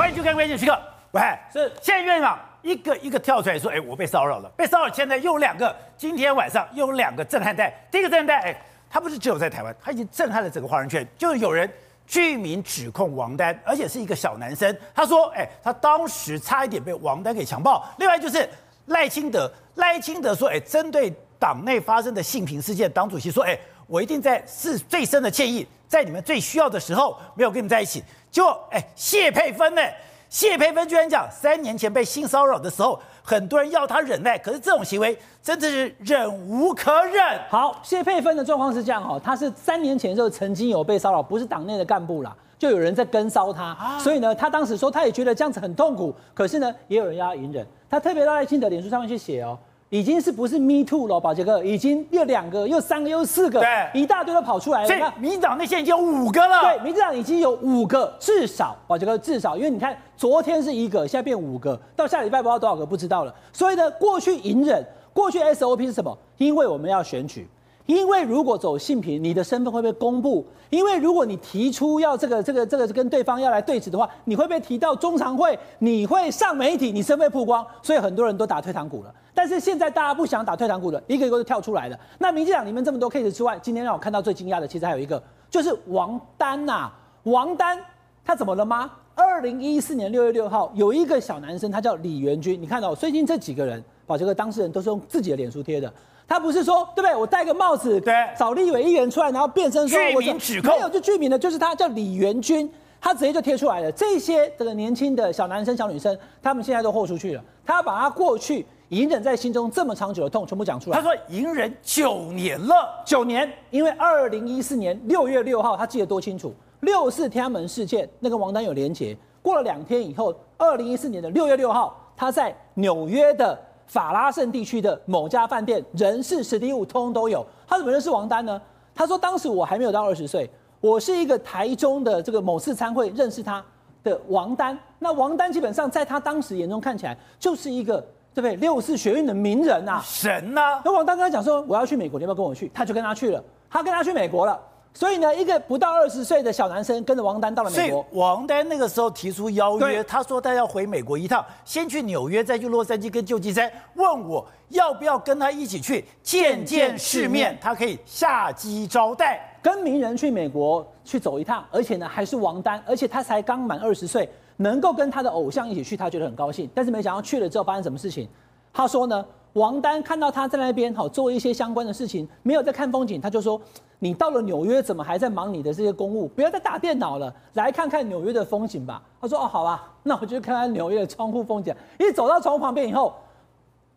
欢迎收看《关键时刻》。喂，是现在院长一个一个跳出来说：“哎，我被骚扰了，被骚扰。”现在又有两个，今天晚上又有两个震撼弹。第一个震撼弹，哎，他不是只有在台湾，他已经震撼了整个华人圈。就是有人具名指控王丹，而且是一个小男生。他说：“哎，他当时差一点被王丹给强暴。”另外就是赖清德，赖清德说：“哎，针对党内发生的性平事件，党主席说：‘哎，我一定在是最深的歉意，在你们最需要的时候没有跟你们在一起。’就哎，谢佩芬呢？”谢佩芬居然讲，三年前被性骚扰的时候，很多人要他忍耐，可是这种行为真的是忍无可忍。好，谢佩芬的状况是这样哦，她是三年前的时候曾经有被骚扰，不是党内的干部啦，就有人在跟骚他，啊、所以呢，她当时说她也觉得这样子很痛苦，可是呢，也有人要她隐忍，她特别到赖清德脸书上面去写哦。已经是不是 me too 了，宝杰哥，已经又两个，又三个，又四个，对，一大堆都跑出来了。所以民进党那现在已经有五个了。对，民进党已经有五个，至少，宝杰哥至少，因为你看昨天是一个，现在变五个，到下礼拜不知道多少个不知道了。所以呢，过去隐忍，过去 SOP 是什么？因为我们要选举。因为如果走性平，你的身份会被公布；因为如果你提出要这个、这个、这个跟对方要来对峙的话，你会被提到中常会，你会上媒体，你身份曝光，所以很多人都打退堂鼓了。但是现在大家不想打退堂鼓了，一个一个都跳出来了。那民进党里面这么多 case 之外，今天让我看到最惊讶的，其实还有一个，就是王丹呐、王丹他怎么了吗？二零一四年六月六号，有一个小男生，他叫李元军，你看到最近这几个人，把这个当事人都是用自己的脸书贴的。他不是说对不对？我戴个帽子，对，找立委议员出来，然后变身说具名指控，没有就具名的，就是他叫李元军，他直接就贴出来了。这些这个年轻的小男生、小女生，他们现在都豁出去了。他把他过去隐忍在心中这么长久的痛全部讲出来。他说隐忍九年了，九年，因为二零一四年六月六号，他记得多清楚，六四天安门事件那个王丹有连结。过了两天以后，二零一四年的六月六号，他在纽约的。法拉盛地区的某家饭店，人事、实地物通通都有。他怎么认识王丹呢？他说当时我还没有到二十岁，我是一个台中的这个某次参会认识他的王丹。那王丹基本上在他当时眼中看起来就是一个对不对？六四学运的名人啊，神啊！那王丹跟他讲说我要去美国，你要不要跟我去？他就跟他去了，他跟他去美国了。所以呢，一个不到二十岁的小男生跟着王丹到了美国。王丹那个时候提出邀约，他说他要回美国一趟，先去纽约，再去洛杉矶跟旧金山，问我要不要跟他一起去见见世面，他可以下机招待。跟名人去美国去走一趟，而且呢还是王丹，而且他才刚满二十岁，能够跟他的偶像一起去，他觉得很高兴。但是没想到去了之后发生什么事情？他说呢，王丹看到他在那边好做一些相关的事情，没有在看风景，他就说。你到了纽约，怎么还在忙你的这些公务？不要再打电脑了，来看看纽约的风景吧。他说：“哦，好吧，那我就看看纽约的窗户风景。”一走到窗户旁边以后，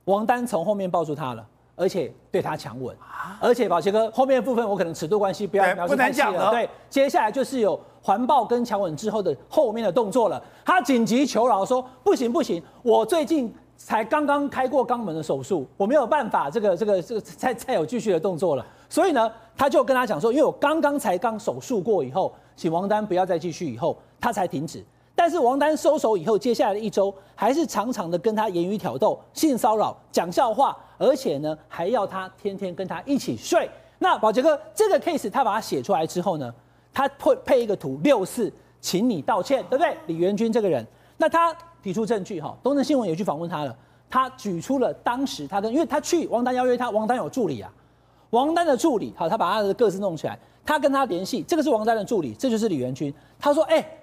王丹从后面抱住他了，而且对他强吻。而且宝杰哥后面的部分我可能尺度关系不要描述太细了。对，接下来就是有环抱跟强吻之后的后面的动作了。他紧急求饶说：“不行不行，我最近才刚刚开过肛门的手术，我没有办法这个这个这个再再有继续的动作了。”所以呢，他就跟他讲说，因为我刚刚才刚手术过以后，请王丹不要再继续，以后他才停止。但是王丹收手以后，接下来的一周还是常常的跟他言语挑逗、性骚扰、讲笑话，而且呢还要他天天跟他一起睡。那宝杰哥这个 case 他把它写出来之后呢，他配配一个图六四，请你道歉，对不对？李元军这个人，那他提出证据哈，东森新闻也去访问他了，他举出了当时他跟，因为他去王丹邀约他，王丹有助理啊。王丹的助理，好，他把他的各自弄起来，他跟他联系，这个是王丹的助理，这就是李元军。他说：“哎、欸，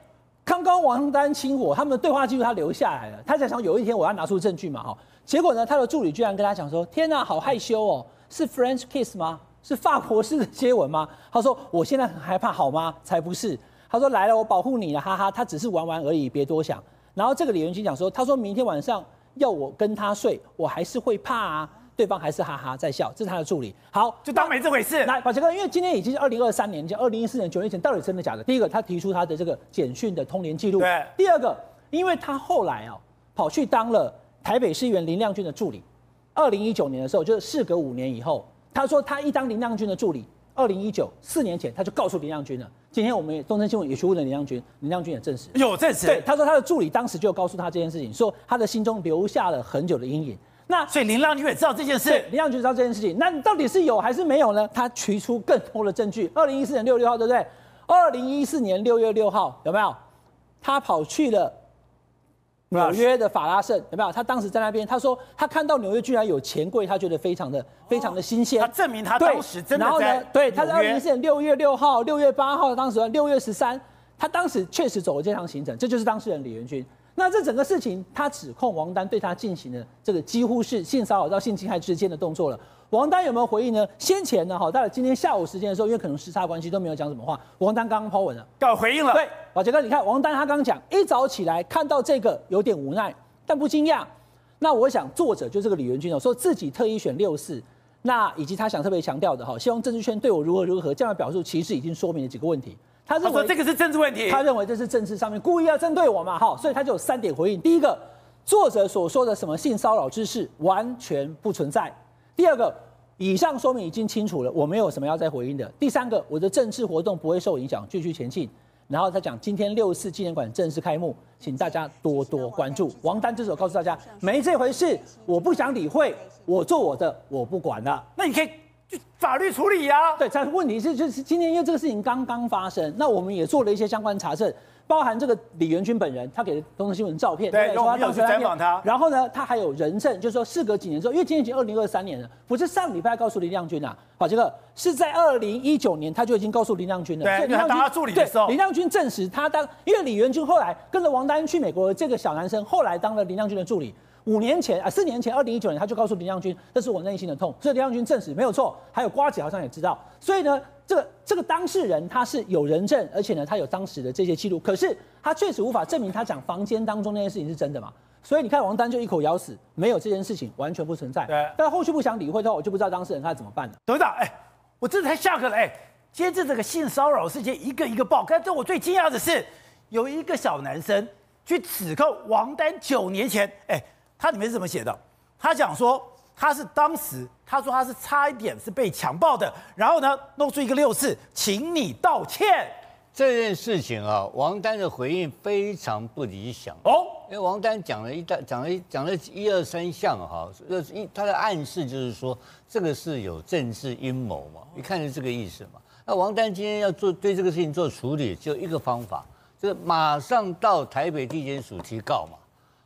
刚刚王丹亲我，他们的对话记录他留下来了。他在想有一天我要拿出证据嘛，哈。结果呢，他的助理居然跟他讲说：天哪，好害羞哦，是 French kiss 吗？是法国式的接吻吗？他说我现在很害怕，好吗？才不是。他说来了，我保护你了，哈哈。他只是玩玩而已，别多想。然后这个李元军讲说，他说明天晚上要我跟他睡，我还是会怕啊。”对方还是哈哈在笑，这是他的助理。好，就当没这回事。来，宝杰哥，因为今天已经是二零二三年，就二零一四年九年前，到底真的假的？第一个，他提出他的这个简讯的通联记录。对。第二个，因为他后来啊，跑去当了台北市议员林亮君的助理。二零一九年的时候，就是事隔五年以后，他说他一当林亮君的助理，二零一九四年前他就告诉林亮君了。今天我们东森新闻也去问了林亮君，林亮君也证实有证实。对，他说他的助理当时就告诉他这件事情，说他的心中留下了很久的阴影。那所以林亮君也知道这件事，林亮君知道这件事情，那你到底是有还是没有呢？他提出更多的证据。二零一四年六月六号，对不对？二零一四年六月六号有没有？他跑去了纽约的法拉盛有没有？他当时在那边，他说他看到纽约居然有钱柜，他觉得非常的非常的新鲜。他证明他当时真的在。然后呢，对，他在二零一四年六月六号、六月八号，当时六月十三，他当时确实走了这趟行程，这就是当事人李元军。那这整个事情，他指控王丹对他进行了这个几乎是性骚扰到性侵害之间的动作了。王丹有没有回应呢？先前呢，哈，到了今天下午时间的时候，因为可能时差关系都没有讲什么话。王丹刚刚 po 文了，要回应了。对，宝杰哥，你看王丹他刚刚讲，一早起来看到这个有点无奈，但不惊讶。那我想作者就这个李元军哦，说自己特意选六四，那以及他想特别强调的哈，希望政治圈对我如何如何这样的表述，其实已经说明了几个问题。他认为他说这个是政治问题，他认为这是政治上面故意要针对我嘛，哈，所以他就有三点回应。第一个，作者所说的什么性骚扰之事完全不存在。第二个。以上说明已经清楚了，我没有什么要再回应的。第三个，我的政治活动不会受影响，继续前进。然后他讲，今天六四纪念馆正式开幕，请大家多多关注。王丹这时候告诉大家，没这回事，我不想理会，我做我的，我不管了。那你可以就法律处理呀、啊。对，但是问题是，就是今天因为这个事情刚刚发生，那我们也做了一些相关查证。包含这个李元军本人，他给东森新闻照片，对，对说他当时采访他。然后呢，他还有人证，就是说事隔几年之后，因为今年已经二零二三年了，不是上礼拜告诉林亮君啊，好，这个是在二零一九年他就已经告诉林亮君了。对，林亮君当他助理的时候，林亮君证实他当，因为李元军后来跟着王丹去美国的这个小男生，后来当了林亮君的助理。五年前啊，四年前，二零一九年他就告诉林亮君，这是我内心的痛，所以林亮君证实没有错。还有瓜姐好像也知道，所以呢。这个这个当事人他是有人证，而且呢，他有当时的这些记录，可是他确实无法证明他讲房间当中那件事情是真的嘛？所以你看王丹就一口咬死，没有这件事情，完全不存在。对，但后续不想理会的话，我就不知道当事人他怎么办了。董事长，哎，我真的太下课了，哎，接着这个性骚扰事件一个一个爆，但是我最惊讶的是，有一个小男生去指控王丹九年前，哎，他里面是怎么写的？他讲说。他是当时，他说他是差一点是被强暴的，然后呢，弄出一个六四，请你道歉。这件事情啊，王丹的回应非常不理想哦，因为王丹讲了一大讲了一讲了一二三项哈，一他的暗示就是说这个是有政治阴谋嘛，一看是这个意思嘛。那王丹今天要做对这个事情做处理，就一个方法，就是马上到台北地检署提告嘛。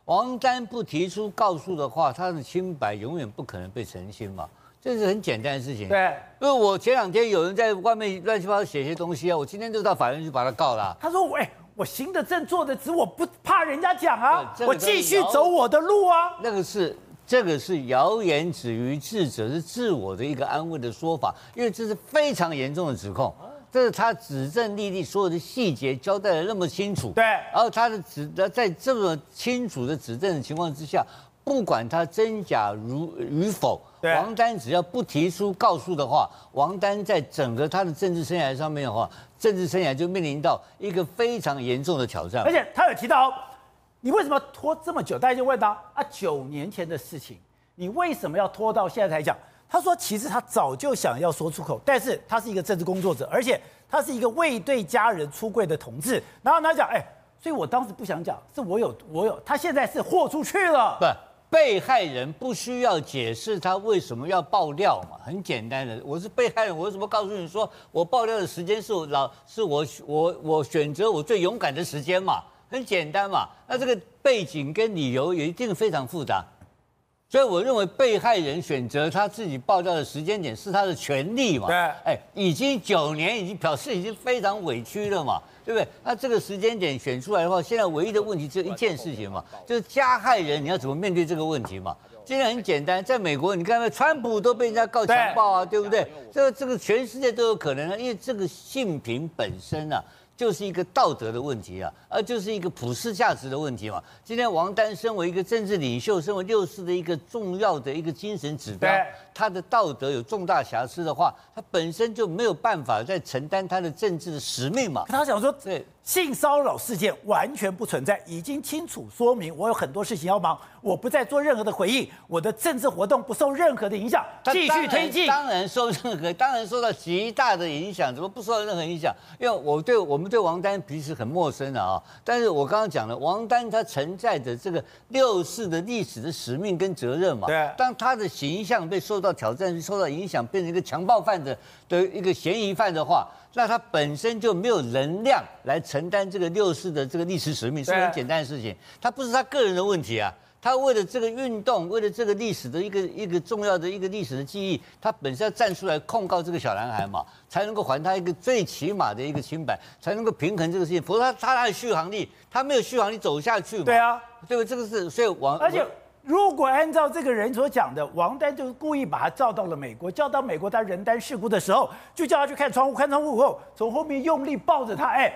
王丹不提出告诉的话，他的清白永远不可能被澄清嘛，这是很简单的事情。对，因为我前两天有人在外面乱七八糟写些东西啊，我今天就到法院去把他告了啊。他说：“我哎，我行得正，坐得直，我不怕人家讲啊，我继续走我的路啊。”那个是这个是谣言止于智者，是自我的一个安慰的说法，因为这是非常严重的指控。这是他指证丽丽所有的细节交代的那么清楚，对，然后他的指在这么清楚的指证的情况之下，不管他真假如与否，对王丹只要不提出告诉的话，王丹在整个他的政治生涯上面的话，政治生涯就面临到一个非常严重的挑战。而且他有提到，你为什么拖这么久？大家就问他啊，九年前的事情，你为什么要拖到现在才讲？他说：“其实他早就想要说出口，但是他是一个政治工作者，而且他是一个未对家人出柜的同志。然后他讲，哎，所以我当时不想讲，是我有 我有，他现在是豁出去了。不，被害人不需要解释他为什么要爆料嘛，很简单的，我是被害人，我为什么告诉你说我爆料的时间是我老是我我我选择我最勇敢的时间嘛，很简单嘛。那这个背景跟理由也一定非常复杂。”所以我认为被害人选择他自己爆料的时间点是他的权利嘛？对，哎，已经九年，已经表示已经非常委屈了嘛，对不对？那这个时间点选出来的话，现在唯一的问题只有一件事情嘛，就是加害人你要怎么面对这个问题嘛？今天很简单，在美国你看，川普都被人家告强暴啊，对，对不对？这个这个全世界都有可能啊，因为这个性平本身啊。就是一个道德的问题啊，而就是一个普世价值的问题嘛。今天王丹身为一个政治领袖，身为六四的一个重要的一个精神指标，他的道德有重大瑕疵的话，他本身就没有办法再承担他的政治的使命嘛。他想说，对。性骚扰事件完全不存在，已经清楚说明我有很多事情要忙，我不再做任何的回应，我的政治活动不受任何的影响，继续推进。当然受任何，当然受到极大的影响，怎么不受到任何影响？因为我对我们对王丹彼此很陌生的啊，但是我刚刚讲了，王丹他承载着这个六四的历史的使命跟责任嘛。对。当他的形象被受到挑战、受到影响，变成一个强暴犯的的一个嫌疑犯的话，那他本身就没有能量来承。担这个六四的这个历史使命，是很简单的事情。他不是他个人的问题啊，他为了这个运动，为了这个历史的一个一个重要的一个历史的记忆，他本身要站出来控告这个小男孩嘛，才能够还他一个最起码的一个清白，才能够平衡这个事情。否则他他他的续航力，他没有续航力走下去嘛。对啊，对不对？这个是所以王而且。如果按照这个人所讲的，王丹就是故意把他叫到了美国，叫到美国他人单事故的时候，就叫他去看窗户，看窗户后，从后面用力抱着他，哎，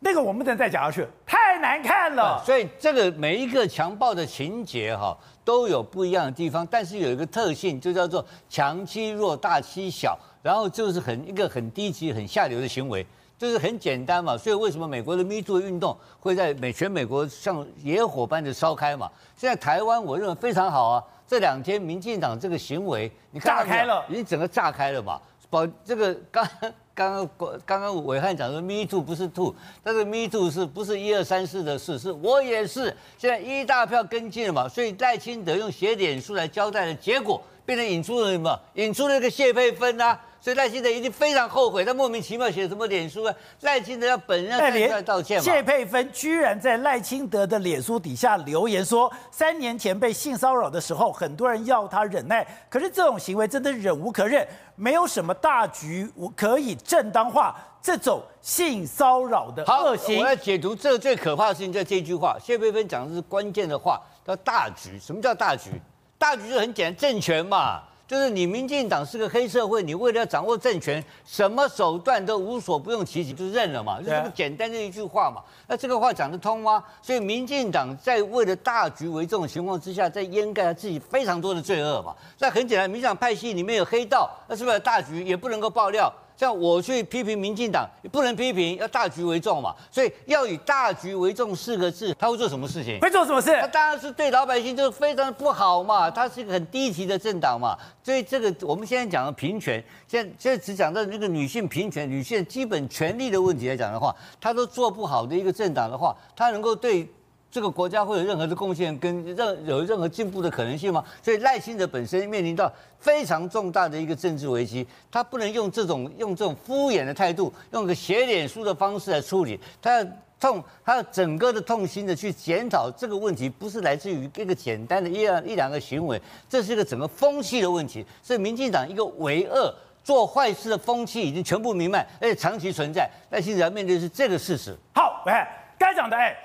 那个我们不能再讲下去，太难看了。所以这个每一个强暴的情节哈，都有不一样的地方，但是有一个特性，就叫做强欺弱，大欺小，然后就是很一个很低级、很下流的行为。就是很简单嘛，所以为什么美国的 Me Too 运动会在美全美国像野火般的烧开嘛？现在台湾我认为非常好啊，这两天民进党这个行为，你看炸开了，已经整个炸开了嘛。保这个刚 刚刚刚刚伟汉讲说 Me Too 不是 Too，但是 Me Too 是不是一二三四的事？是我也是，现在一大票跟进了嘛，所以赖清德用写脸书来交代的结果，变成引出了什么？引出了一个谢佩芬啊。所以赖清德一定非常后悔，他莫名其妙写什么脸书啊？赖清德要本人要站出来道歉嘛？谢佩芬居然在赖清德的脸书底下留言说，三年前被性骚扰的时候，很多人要他忍耐，可是这种行为真的忍无可忍，没有什么大局可以正当化这种性骚扰的恶行。我要解读这个最可怕的事情，就这句话。谢佩芬讲的是关键的话，叫大局。什么叫大局？大局就很简单，政权嘛。就是你民进党是个黑社会，你为了要掌握政权，什么手段都无所不用其极，就认了嘛，就是这么简单的一句话嘛。那这个话讲得通吗？所以民进党在为了大局为重的情况之下，在掩盖他自己非常多的罪恶嘛。那很简单，民进党派系里面有黑道，那是不是大局也不能够爆料？像我去批评民进党，不能批评，要大局为重嘛。所以要以大局为重四个字，他会做什么事情？会做什么事？他当然是对老百姓就是非常不好嘛。他是一个很低级的政党嘛。所以这个我们现在讲的平权，现在现在只讲到那个女性平权、女性基本权利的问题来讲的话，他都做不好的一个政党的话，他能够对。这个国家会有任何的贡献跟任有任何进步的可能性吗？所以赖清德本身面临到非常重大的一个政治危机，他不能用这种用这种敷衍的态度，用个写脸书的方式来处理，他要痛，他要整个的痛心的去检讨这个问题，不是来自于一个简单的一两一两个行为，这是一个整个风气的问题，是民进党一个为恶做坏事的风气已经全部弥漫，而且长期存在，赖清德要面对是这个事实。好，哎，该讲的哎。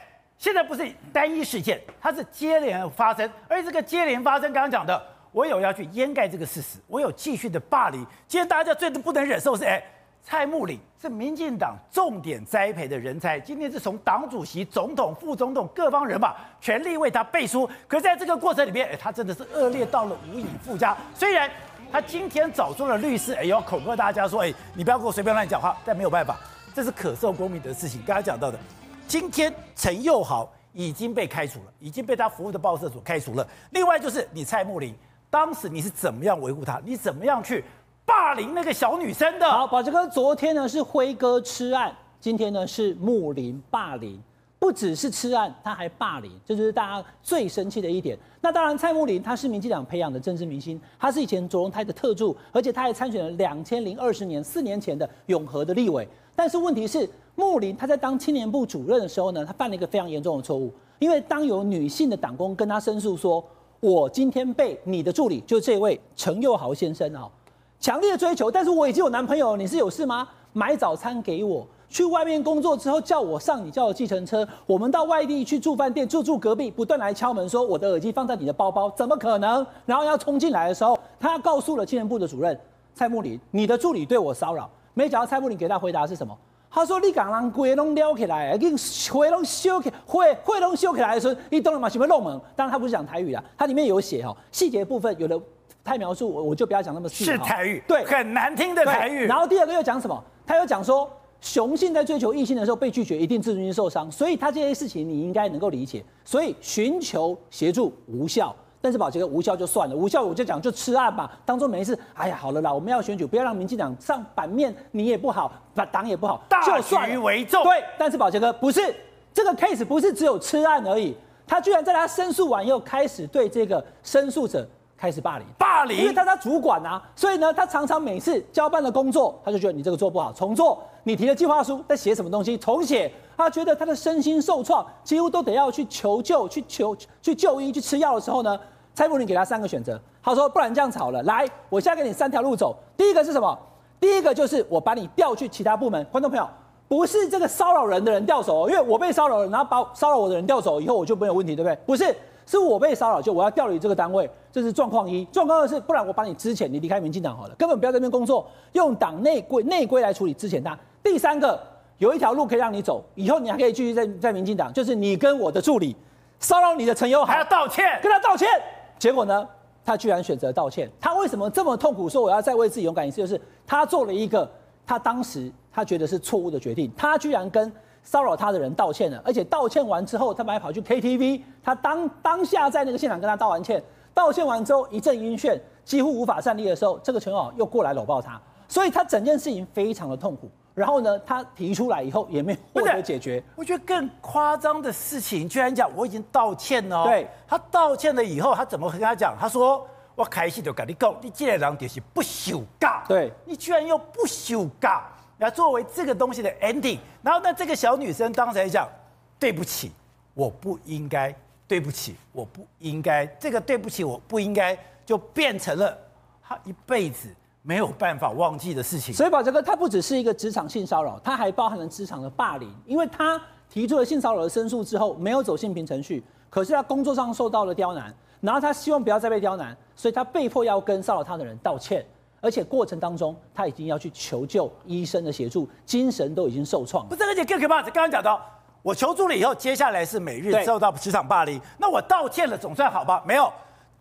现在不是单一事件，它是接连发生，而且这个接连发生，刚刚讲的，我有要去掩盖这个事实，我有继续的霸凌。今天大家最不能忍受是，哎，蔡穆林是民进党重点栽培的人才，今天是从党主席、总统、副总统各方人马全力为他背书，可是在这个过程里面，哎，他真的是恶劣到了无以复加。虽然他今天找出了律师，哎，要恐吓大家说，哎，你不要给我随便乱讲话，但没有办法，这是可受公民的事情。刚刚讲到的。今天陈宥豪已经被开除了，已经被他服务的报社所开除了。另外就是你蔡慕林，当时你是怎么样维护他？你怎么样去霸凌那个小女生的？好，宝杰哥，昨天呢是辉哥吃案，今天呢是慕林霸凌，不只是吃案，他还霸凌，这就是大家最生气的一点。那当然，蔡慕林他是民进党培养的政治明星，他是以前卓荣泰的特助，而且他还参选了两千零二十年四年前的永和的立委。但是问题是。穆林他在当青年部主任的时候呢，他犯了一个非常严重的错误，因为当有女性的党工跟他申诉说，我今天被你的助理，就这位陈佑豪先生啊，强烈追求，但是我已经有男朋友，你是有事吗？买早餐给我，去外面工作之后叫我上你叫的计程车，我们到外地去住饭店，住住隔壁，不断来敲门说我的耳机放在你的包包，怎么可能？然后要冲进来的时候，他告诉了青年部的主任蔡穆林，你的助理对我骚扰，没想到蔡穆林给他回答是什么？他说：“你敢让鬼拢撩起来，给会拢修起，会会拢修起来的时候，你懂了吗？什么弄门？当然他不是讲台语啦，他里面有写哈，细节部分有的太描述，我我就不要讲那么细。是台语，对，很难听的台语。然后第二个又讲什么？他又讲说，雄性在追求异性的时候被拒绝，一定自尊心受伤，所以他这些事情你应该能够理解。所以寻求协助无效。”但是宝杰哥无效就算了，无效我就讲就吃案吧，当做没事。哎呀，好了啦，我们要选举，不要让民进党上版面，你也不好，把党也不好，大局为重。对，但是宝杰哥不是这个 case，不是只有吃案而已，他居然在他申诉完以后，开始对这个申诉者开始霸凌，霸凌，因为他他主管啊，所以呢，他常常每次交办的工作，他就觉得你这个做不好，重做。你提的计划书在写什么东西，重写。他觉得他的身心受创，几乎都得要去求救、去求去就医、去吃药的时候呢，蔡英文给他三个选择。他说：“不然这样吵了，来，我现在给你三条路走。第一个是什么？第一个就是我把你调去其他部门。观众朋友，不是这个骚扰人的人调走，因为我被骚扰了，然后把骚扰我的人调走以后，我就没有问题，对不对？不是，是我被骚扰，就我要调离这个单位，这是状况一。状况二是，不然我把你资遣，你离开民进党好了，根本不要在这边工作，用党内规内规来处理资遣他。第三个。”有一条路可以让你走，以后你还可以继续在在民进党，就是你跟我的助理骚扰你的陈友，还要道歉，跟他道歉。结果呢，他居然选择道歉。他为什么这么痛苦？说我要再为自己勇敢一次，就是他做了一个他当时他觉得是错误的决定。他居然跟骚扰他的人道歉了，而且道歉完之后，他们还跑去 KTV。他当当下在那个现场跟他道完歉，道歉完之后一阵晕眩，几乎无法站立的时候，这个陈友又过来搂抱他，所以他整件事情非常的痛苦。然后呢，他提出来以后也没有获得解决。我觉得更夸张的事情，居然讲我已经道歉了。对，他道歉了以后，他怎么跟他讲？他说：“我开始就跟你讲，你这个人就是不羞尬。”对，你居然用不羞尬来作为这个东西的 ending。然后呢，这个小女生当时还讲：“对不起，我不应该。对不起，我不应该。这个对不起，我不应该，就变成了他一辈子。”没有办法忘记的事情，所以宝哲哥，他不只是一个职场性骚扰，他还包含了职场的霸凌。因为他提出了性骚扰的申诉之后，没有走性平程序，可是他工作上受到了刁难，然后他希望不要再被刁难，所以他被迫要跟骚扰他的人道歉，而且过程当中他已经要去求救医生的协助，精神都已经受创。不是，而且更可怕的，刚刚讲到我求助了以后，接下来是每日受到职场霸凌，那我道歉了总算好吧？没有。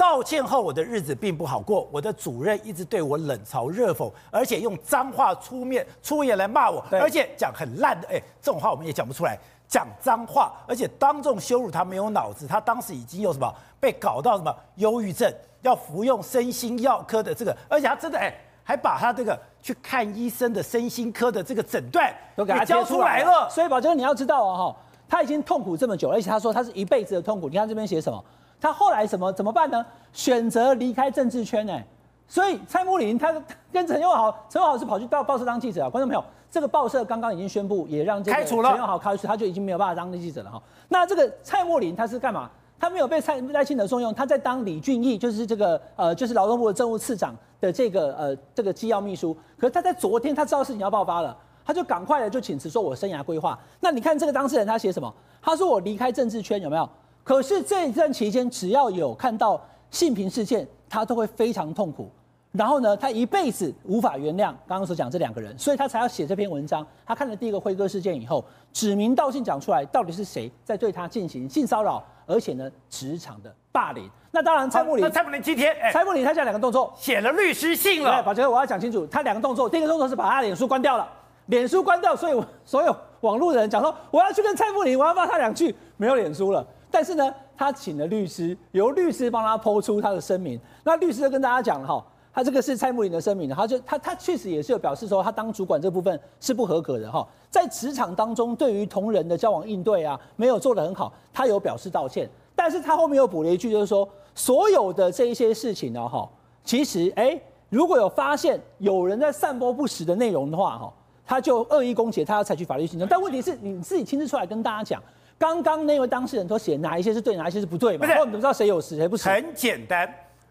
道歉后，我的日子并不好过。我的主任一直对我冷嘲热讽，而且用脏话出面出言来骂我，而且讲很烂的，哎，这种话我们也讲不出来，讲脏话，而且当众羞辱他没有脑子。他当时已经有什么被搞到什么忧郁症，要服用身心药科的这个，而且他真的哎，还把他这个去看医生的身心科的这个诊断都给他交出来了。所以宝杰，你要知道哦，哈，他已经痛苦这么久，而且他说他是一辈子的痛苦。你看这边写什么？他后来什么怎么办呢？选择离开政治圈哎，所以蔡穆林他跟陈友豪，陈友豪是跑去到报社当记者啊。观众朋友，这个报社刚刚已经宣布，也让这个陈友豪开除，他就已经没有办法当记者了哈。那这个蔡穆林他是干嘛？他没有被蔡赖清德重用，他在当李俊毅，就是这个呃，就是劳动部的政务次长的这个呃这个机要秘书。可是他在昨天他知道事情要爆发了，他就赶快的就请辞，说我生涯规划。那你看这个当事人他写什么？他说我离开政治圈有没有？可是这一段期间，只要有看到性平事件，他都会非常痛苦。然后呢，他一辈子无法原谅刚刚所讲这两个人，所以他才要写这篇文章。他看了第一个辉哥事件以后，指名道姓讲出来，到底是谁在对他进行性骚扰，而且呢，职场的霸凌。那当然，蔡慕林，蔡慕林今天，蔡慕林他讲两个动作，写了律师信了。宝杰，我要讲清楚，他两个动作，第一个动作是把他脸书关掉了，脸书关掉，所以所有网络的人讲说，我要去跟蔡慕林，我要骂他两句，没有脸书了。但是呢，他请了律师，由律师帮他抛出他的声明。那律师就跟大家讲了哈，他这个是蔡慕林的声明，他就他他确实也是有表示说，他当主管这部分是不合格的哈，在职场当中对于同仁的交往应对啊，没有做得很好，他有表示道歉。但是他后面又补了一句，就是说所有的这一些事情呢哈，其实哎，如果有发现有人在散播不实的内容的话哈，他就恶意攻击，他要采取法律行动。但问题是你自己亲自出来跟大家讲。刚刚那位当事人都写哪一些是对，哪一些是不对嘛？不是，我们不知道谁有实谁不实。很简单，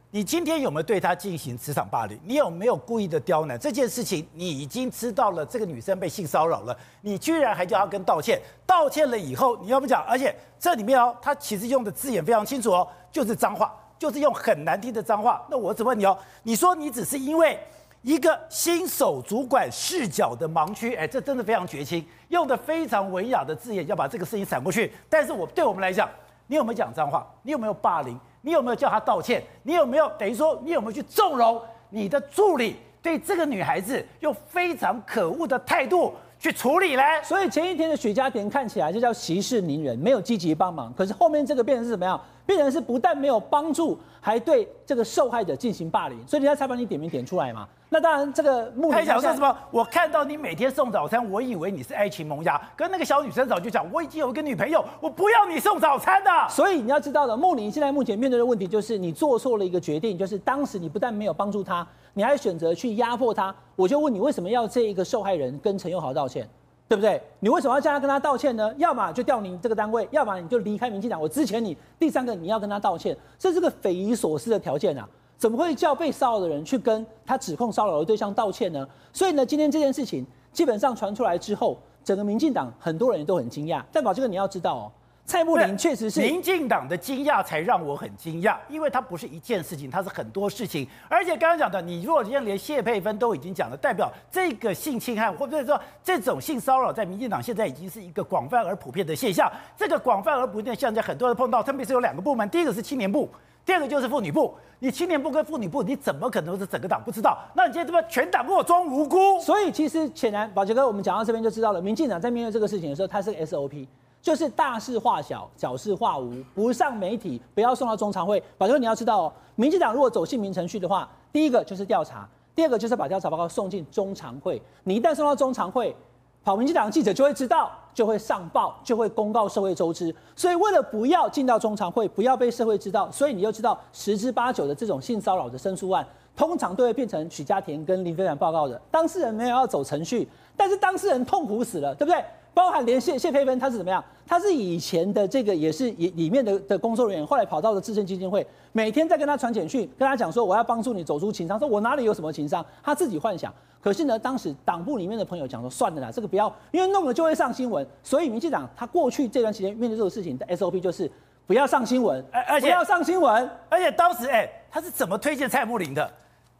你今天有没有对他进行职场霸凌？你有没有故意的刁难？这件事情你已经知道了，这个女生被性骚扰了，你居然还叫她跟道歉？道歉了以后，你要不讲？而且这里面哦，他其实用的字眼非常清楚哦，就是脏话，就是用很难听的脏话。那我只问你哦，你说你只是因为？一个新手主管视角的盲区，哎，这真的非常绝情，用的非常文雅的字眼，要把这个事情闪过去。但是我对我们来讲，你有没有讲脏话？你有没有霸凌？你有没有叫他道歉？你有没有等于说，你有没有去纵容你的助理对这个女孩子用非常可恶的态度去处理呢？所以前一天的许家田看起来就叫息事宁人，没有积极帮忙。可是后面这个变成是怎么样？变成是不但没有帮助，还对这个受害者进行霸凌。所以人家才把你点名点出来嘛。那当然，这个穆林他想说什么？我看到你每天送早餐，我以为你是爱情萌芽。跟那个小女生早就讲，我已经有一个女朋友，我不要你送早餐的。所以你要知道的，穆林现在目前面对的问题就是，你做错了一个决定，就是当时你不但没有帮助他，你还选择去压迫他。我就问你，为什么要这一个受害人跟陈宥豪道歉？对不对？你为什么要叫他跟他道歉呢？要么就调你这个单位，要么你就离开民进党，我支持你。第三个，你要跟他道歉，这是个匪夷所思的条件啊。怎么会叫被骚扰的人去跟他指控骚扰的对象道歉呢？所以呢，今天这件事情基本上传出来之后，整个民进党很多人都很惊讶。但把这个你要知道哦，蔡穆林确实是民进党的惊讶才让我很惊讶，因为他不是一件事情，他是很多事情。而且刚刚讲的，你如果今天连谢佩芬都已经讲了，代表这个性侵害或者说这种性骚扰在民进党现在已经是一个广泛而普遍的现象。这个广泛而普遍的现象，很多人碰到，特别是有两个部门，第一个是青年部。第二个就是妇女部，你青年部跟妇女部，你怎么可能是整个党不知道？那你今天这么全党给我装无辜？所以其实显然，宝杰哥，我们讲到这边就知道了，民进党在面对这个事情的时候，它是个 SOP，就是大事化小，小事化无，不上媒体，不要送到中常会。宝杰哥，你要知道哦，民进党如果走姓名程序的话，第一个就是调查，第二个就是把调查报告送进中常会。你一旦送到中常会，跑民进党的记者就会知道，就会上报，就会公告社会周知。所以为了不要进到中常会，不要被社会知道，所以你就知道十之八九的这种性骚扰的申诉案，通常都会变成许家田跟林飞帆报告的。当事人没有要走程序，但是当事人痛苦死了，对不对？包含连谢谢佩芬，他是怎么样？他是以前的这个也是里里面的的工作人员，后来跑到了自胜基金会，每天在跟他传简讯，跟他讲说我要帮助你走出情伤，说我哪里有什么情伤，他自己幻想。可是呢，当时党部里面的朋友讲说，算了啦，这个不要，因为弄了就会上新闻。所以民进党他过去这段时间面对这个事情的 SOP 就是不要上新闻，而且不要上新闻，而且当时哎，他是怎么推荐蔡穆林的？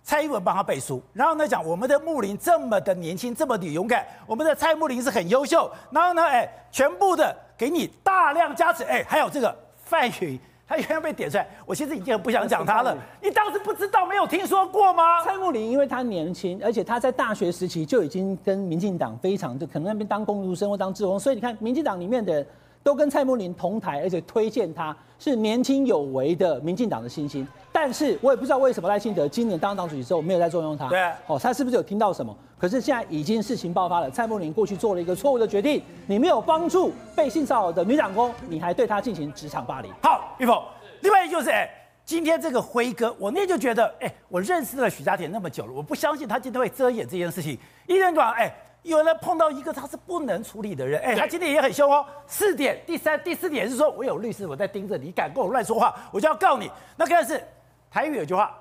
蔡英文帮他背书，然后呢讲我们的穆林这么的年轻，这么的勇敢，我们的蔡穆林是很优秀，然后呢，哎，全部的给你大量加持，哎，还有这个范云，他原来被点出来，我其实已经很不想讲他了。你当时不知道，没有听说过吗？蔡穆林因为他年轻，而且他在大学时期就已经跟民进党非常就可能那边当公读生或当志工，所以你看民进党里面的。都跟蔡穆林同台，而且推荐他是年轻有为的民进党的新星。但是我也不知道为什么赖清德今年当党主席之后没有再重用他。对，哦，他是不是有听到什么？可是现在已经事情爆发了，蔡穆林过去做了一个错误的决定，你没有帮助被性骚扰的女长工，你还对他进行职场霸凌。好，玉凤，另外就是，哎，今天这个辉哥，我那就觉得，哎，我认识了许家田那么久了，我不相信他今天会遮掩这件事情。一天到晚，哎。有人碰到一个他是不能处理的人，哎，他今天也很凶哦。四点，第三、第四点是说，我有律师，我在盯着你，敢跟我乱说话，我就要告你。那个是台语有句话，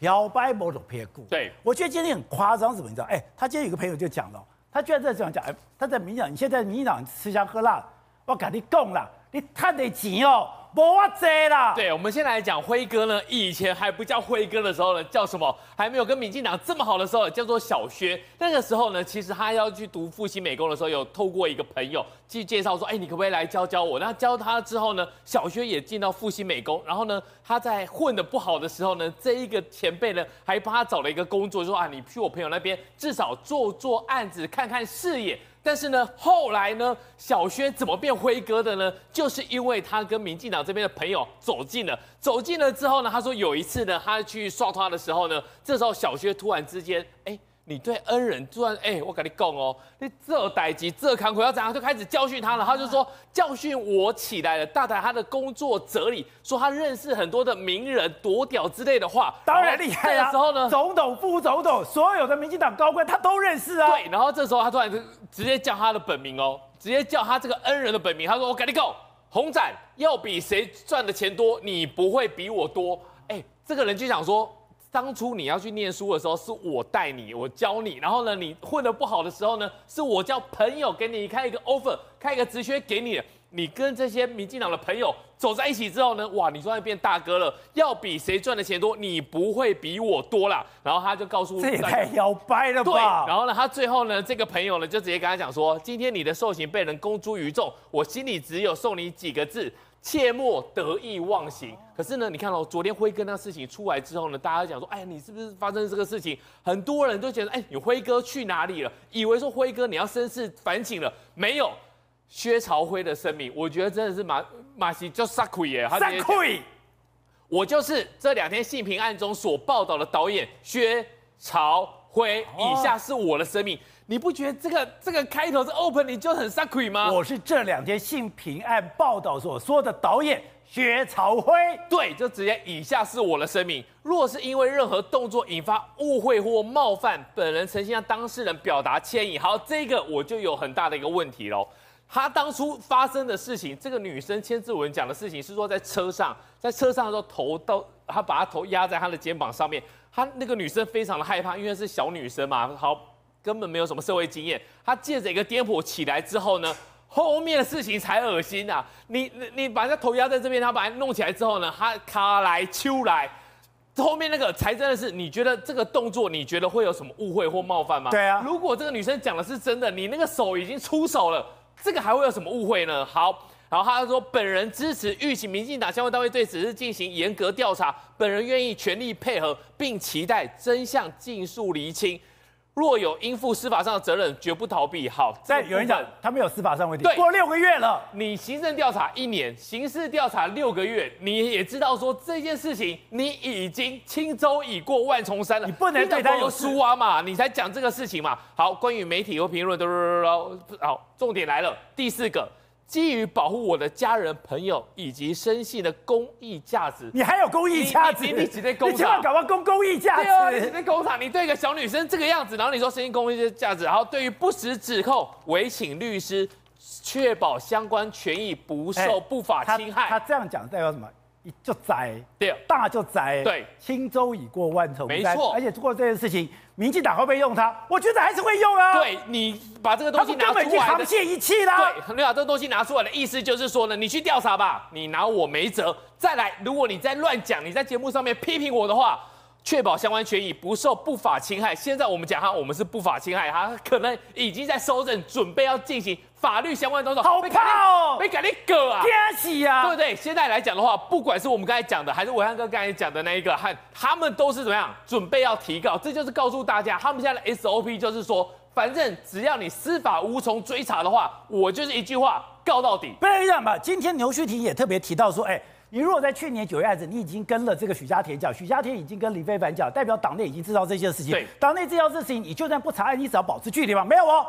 摇摆某种偏顾。对，我觉得今天很夸张，怎么你知道？哎，他今天有个朋友就讲了，他居然在这样讲，哎，他在民进党，你现在民进党吃香喝辣，我跟你讲啦，你赚得钱哦。不这啦！对，我们先来讲辉哥呢。以前还不叫辉哥的时候呢，叫什么？还没有跟民进党这么好的时候，叫做小薛。那个时候呢，其实他要去读复兴美工的时候，有透过一个朋友去介绍说：“哎，你可不可以来教教我？”那教他之后呢，小薛也进到复兴美工。然后呢，他在混得不好的时候呢，这一个前辈呢，还帮他找了一个工作，说：“啊，你去我朋友那边，至少做做案子，看看视野。”但是呢，后来呢，小薛怎么变辉哥的呢？就是因为他跟民进党这边的朋友走近了，走近了之后呢，他说有一次呢，他去刷他的时候呢，这时候小薛突然之间，哎。你对恩人突然哎，我跟你讲哦，你这代志这坎坷要怎样，就开始教训他了。他就说教训我起来了，大谈他的工作哲理，说他认识很多的名人，多屌之类的话，当然厉害啊。这个时候呢，总统、副总统，所有的民进党高官他都认识啊。对，然后这时候他突然就直接叫他的本名哦，直接叫他这个恩人的本名。他说我跟你讲，洪展要比谁赚的钱多，你不会比我多。哎，这个人就想说。当初你要去念书的时候，是我带你，我教你。然后呢，你混得不好的时候呢，是我叫朋友给你开一个 offer，开一个职缺给你。你跟这些民进党的朋友走在一起之后呢，哇，你终于变大哥了。要比谁赚的钱多，你不会比我多啦。然后他就告诉，这也太摇摆了吧。对。然后呢，他最后呢，这个朋友呢，就直接跟他讲说，今天你的受刑被人公诸于众，我心里只有送你几个字。切莫得意忘形。可是呢，你看哦，昨天辉哥那事情出来之后呢，大家讲说，哎，你是不是发生这个事情？很多人都觉得，哎，你辉哥去哪里了？以为说辉哥你要深思反省了，没有。薛朝辉的声明，我觉得真的是马马西叫撒亏耶，他撒亏。我就是这两天性平案中所报道的导演薛朝辉，以下是我的生命。你不觉得这个这个开头是 open，你就很 sucky 吗？我是这两天性平案报道所说的导演薛朝辉，对，就直接以下是我的声明。若是因为任何动作引发误会或冒犯，本人诚心向当事人表达歉意。好，这个我就有很大的一个问题喽。他当初发生的事情，这个女生千字文讲的事情是说在车上，在车上的时候头到他把他头压在他的肩膀上面，他那个女生非常的害怕，因为是小女生嘛，好。根本没有什么社会经验，他借着一个颠簸起来之后呢，后面的事情才恶心啊！你你你把人家头压在这边，他把它弄起来之后呢，他卡来秋来，后面那个才真的是，你觉得这个动作，你觉得会有什么误会或冒犯吗？对啊，如果这个女生讲的是真的，你那个手已经出手了，这个还会有什么误会呢？好，然后他说本人支持，吁请民进党相关单位对此事进行严格调查，本人愿意全力配合，并期待真相尽数厘清。若有应付司法上的责任，绝不逃避。好，但有人讲他没有司法上问题。对，过六个月了，你行政调查一年，刑事调查六个月，你也知道说这件事情，你已经轻舟已过万重山了。你不能对他有输啊嘛，你才讲这个事情嘛。好，关于媒体和评论都好，重点来了，第四个。基于保护我的家人、朋友以及生信的公益价值，你还有公益价值？你你几在工厂？你千万搞不好公公益价值？对啊，你在工厂，你对一个小女生这个样子，然后你说生信公益价值，然后对于不实指控，委请律师确保相关权益不受不法侵害。欸、他，他这样讲代表什么？就窄，对，大就窄，对，轻舟已过万重山，没错。而且做这件事情，民进党会不会用它？我觉得还是会用啊。对，你把这个东西拿出来，根本已经沆瀣一气啦。对，你把这个东西拿出来的意思就是说呢，你去调查吧，你拿我没辙。再来，如果你再乱讲，你在节目上面批评我的话。确保相关权益不受不法侵害。现在我们讲哈，我们是不法侵害，他可能已经在收证，准备要进行法律相关动作。好怕哦！没敢你个啊！天喜啊！对不对？现在来讲的话，不管是我们刚才讲的，还是伟汉哥刚才讲的那一个，和他们都是怎么样？准备要提告。这就是告诉大家，他们现在的 SOP 就是说，反正只要你司法无从追查的话，我就是一句话，告到底。不然这样吧，今天牛旭庭也特别提到说，哎。你如果在去年九月案子，你已经跟了这个许家田讲，许家田已经跟李非凡讲，代表党内已经知道这些事情。对，党内知道这事情，你就算不查案，你只要保持距离嘛。没有哦，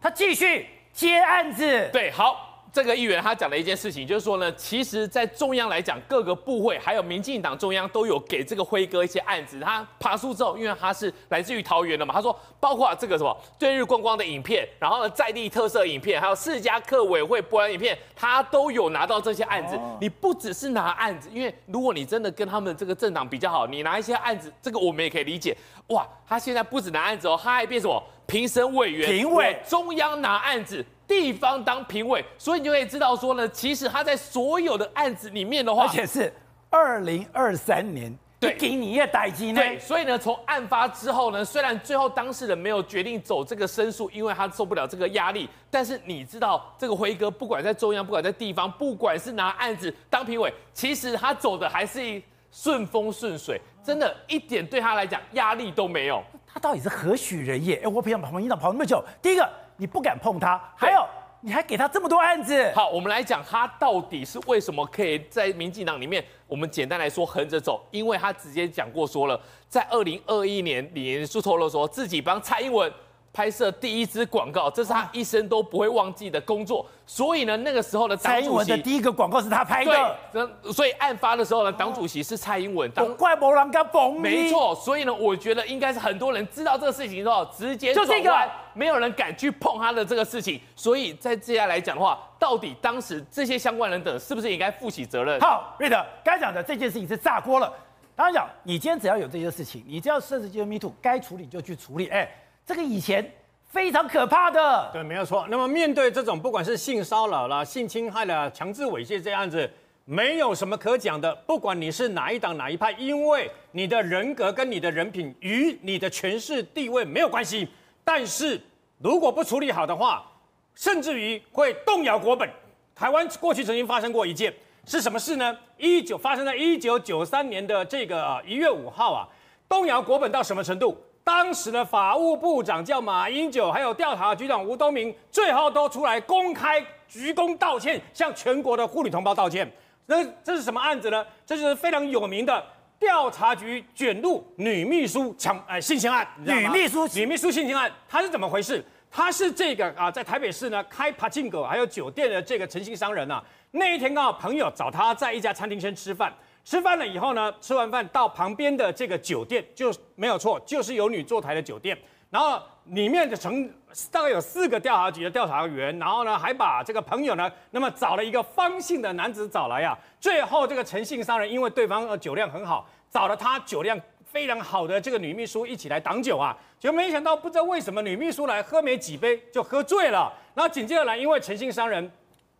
他继续接案子。对，好。这个议员他讲了一件事情，就是说呢，其实，在中央来讲，各个部会还有民进党中央都有给这个辉哥一些案子。他爬树之后，因为他是来自于桃园的嘛，他说，包括这个什么对日观光的影片，然后呢在地特色影片，还有四家客委会播完影片，他都有拿到这些案子。你不只是拿案子，因为如果你真的跟他们这个政党比较好，你拿一些案子，这个我们也可以理解。哇，他现在不止拿案子哦，他还变什么评审委员？评委，中央拿案子。地方当评委，所以你就可以知道说呢，其实他在所有的案子里面的话，而且是二零二三年，对，给你也逮鸡呢。对，所以呢，从案发之后呢，虽然最后当事人没有决定走这个申诉，因为他受不了这个压力，但是你知道，这个辉哥不管在中央，不管在地方，不管是拿案子当评委，其实他走的还是顺风顺水，真的一点对他来讲压力都没有。他到底是何许人也？哎，我平常跑民进党跑那么久，第一个。你不敢碰他，还有你还给他这么多案子。好，我们来讲他到底是为什么可以在民进党里面，我们简单来说横着走，因为他直接讲过说了，在二零二一年，李延书透露说自己帮蔡英文。拍摄第一支广告，这是他一生都不会忘记的工作。所以呢，那个时候的蔡英文的第一个广告是他拍的。对，所以案发的时候呢，党主席是蔡英文。当怪没人敢碰。没错，所以呢，我觉得应该是很多人知道这个事情之后，直接就这个，没有人敢去碰他的这个事情。所以在接下来讲的话，到底当时这些相关人等是不是应该负起责任？好，瑞德，刚才讲的这件事情是炸锅了。当然讲，你今天只要有这些事情，你只要涉及这个 Me Too，该处理就去处理。哎。这个以前非常可怕的，对，没有错。那么面对这种不管是性骚扰啦、性侵害啦、强制猥亵这样子，没有什么可讲的。不管你是哪一党哪一派，因为你的人格跟你的人品与你的权势地位没有关系。但是如果不处理好的话，甚至于会动摇国本。台湾过去曾经发生过一件是什么事呢？一九发生在一九九三年的这个一月五号啊，动摇国本到什么程度？当时的法务部长叫马英九，还有调查局长吴东明，最后都出来公开鞠躬道歉，向全国的妇女同胞道歉。那这是什么案子呢？这就是非常有名的调查局卷入女秘书抢哎性侵案，女秘书女秘书性侵案，它是怎么回事？他是这个啊，在台北市呢开柏青哥还有酒店的这个诚信商人啊。那一天刚好朋友找他在一家餐厅先吃饭，吃饭了以后呢，吃完饭到旁边的这个酒店就没有错，就是有女坐台的酒店。然后里面的成大概有四个调查局的调查员，然后呢还把这个朋友呢，那么找了一个方姓的男子找来啊。最后这个诚信商人因为对方的酒量很好，找了他酒量。非常好的这个女秘书一起来挡酒啊，就没想到不知道为什么女秘书来喝没几杯就喝醉了，然后紧接着来，因为诚信商人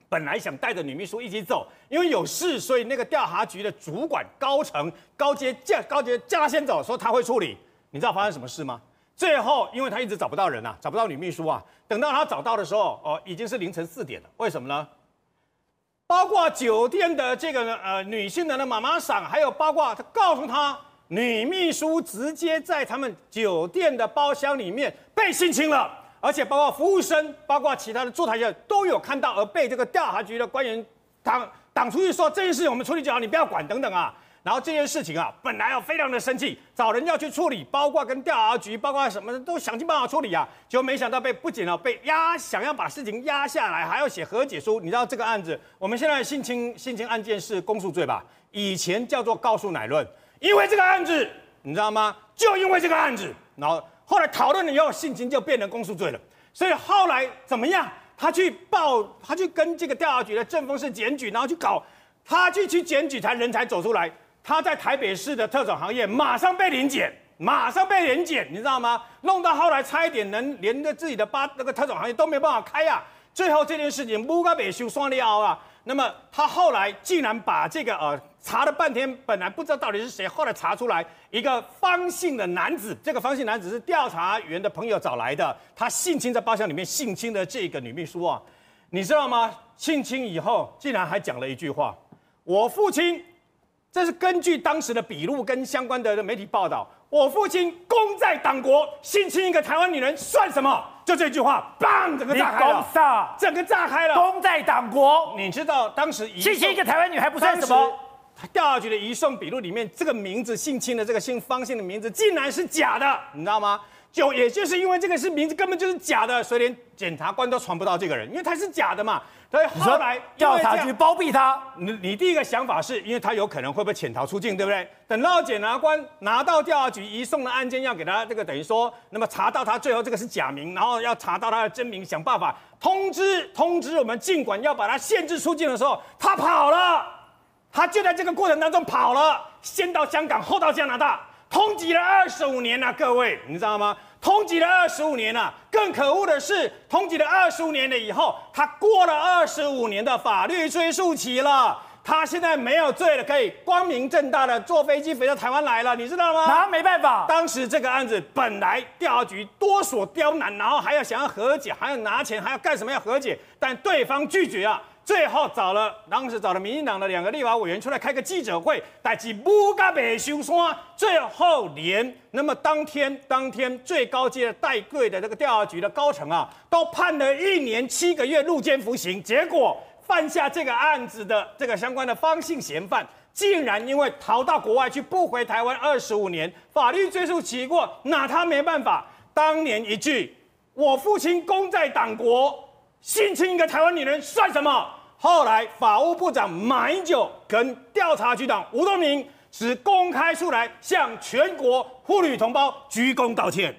本来想带着女秘书一起走，因为有事，所以那个调查局的主管高层高阶叫高阶叫他先走，说他会处理。你知道发生什么事吗？最后因为他一直找不到人啊，找不到女秘书啊，等到他找到的时候，哦，已经是凌晨四点了。为什么呢？包括酒店的这个呃女性的那妈妈桑，还有包括他告诉他。女秘书直接在他们酒店的包厢里面被性侵了，而且包括服务生，包括其他的坐台的都有看到，而被这个调查局的官员挡挡出去说这件事情我们处理就好，你不要管等等啊。然后这件事情啊，本来要非常的生气，找人要去处理，包括跟调查局，包括什么都想尽办法处理啊，结果没想到被不仅要被压，想要把事情压下来，还要写和解书。你知道这个案子，我们现在性侵性侵案件是公诉罪吧？以前叫做告诉乃论。因为这个案子，你知道吗？就因为这个案子，然 后后来讨论了以后，性侵就变成公诉罪了。所以后来怎么样？他去报，他去跟这个调查局的正风室检举，然后去搞，他去去检举，才人才走出来。他在台北市的特种行业马上被临检，马上被临检，你知道吗？弄到后来差一点能连着自己的八那个特种行业都没办法开啊。最后这件事情不该被修双了啊。那么他后来竟然把这个呃查了半天，本来不知道到底是谁，后来查出来一个方姓的男子，这个方姓男子是调查员的朋友找来的，他性侵在包厢里面性侵的这个女秘书啊，你知道吗？性侵以后竟然还讲了一句话，我父亲，这是根据当时的笔录跟相关的媒体报道，我父亲功在党国，性侵一个台湾女人算什么？就这句话，砰，整个炸开了，整个炸开了。功在党国，你知道当时性侵一个台湾女孩不算什么？调查局的移送笔录里面，这个名字性侵的这个姓方姓的名字，竟然是假的，你知道吗？就也就是因为这个是名字根本就是假的，所以连检察官都传不到这个人，因为他是假的嘛。所以后来调查局包庇他，你你第一个想法是因为他有可能会不会潜逃出境，对不对？等到检察官拿到调查局移送的案件，要给他这个等于说，那么查到他最后这个是假名，然后要查到他的真名，想办法通知通知我们尽管要把他限制出境的时候，他跑了，他就在这个过程当中跑了，先到香港，后到加拿大，通缉了二十五年了，各位，你知道吗？通缉了二十五年了，更可恶的是，通缉了二十五年了以后，他过了二十五年的法律追诉期了，他现在没有罪了，可以光明正大的坐飞机飞到台湾来了，你知道吗？那没办法，当时这个案子本来调查局多所刁难，然后还要想要和解，还要拿钱，还要干什么要和解，但对方拒绝啊。最后找了，当时找了民进党的两个立法委员出来开个记者会，代志不甲袂收山，最后连那么当天当天最高阶的带队的这个调查局的高层啊，都判了一年七个月入监服刑。结果犯下这个案子的这个相关的方姓嫌犯，竟然因为逃到国外去不回台湾二十五年，法律追诉期过，拿他没办法。当年一句“我父亲功在党国，性侵一个台湾女人算什么？”后来，法务部长马英九跟调查局长吴东明是公开出来向全国妇女同胞鞠躬道歉。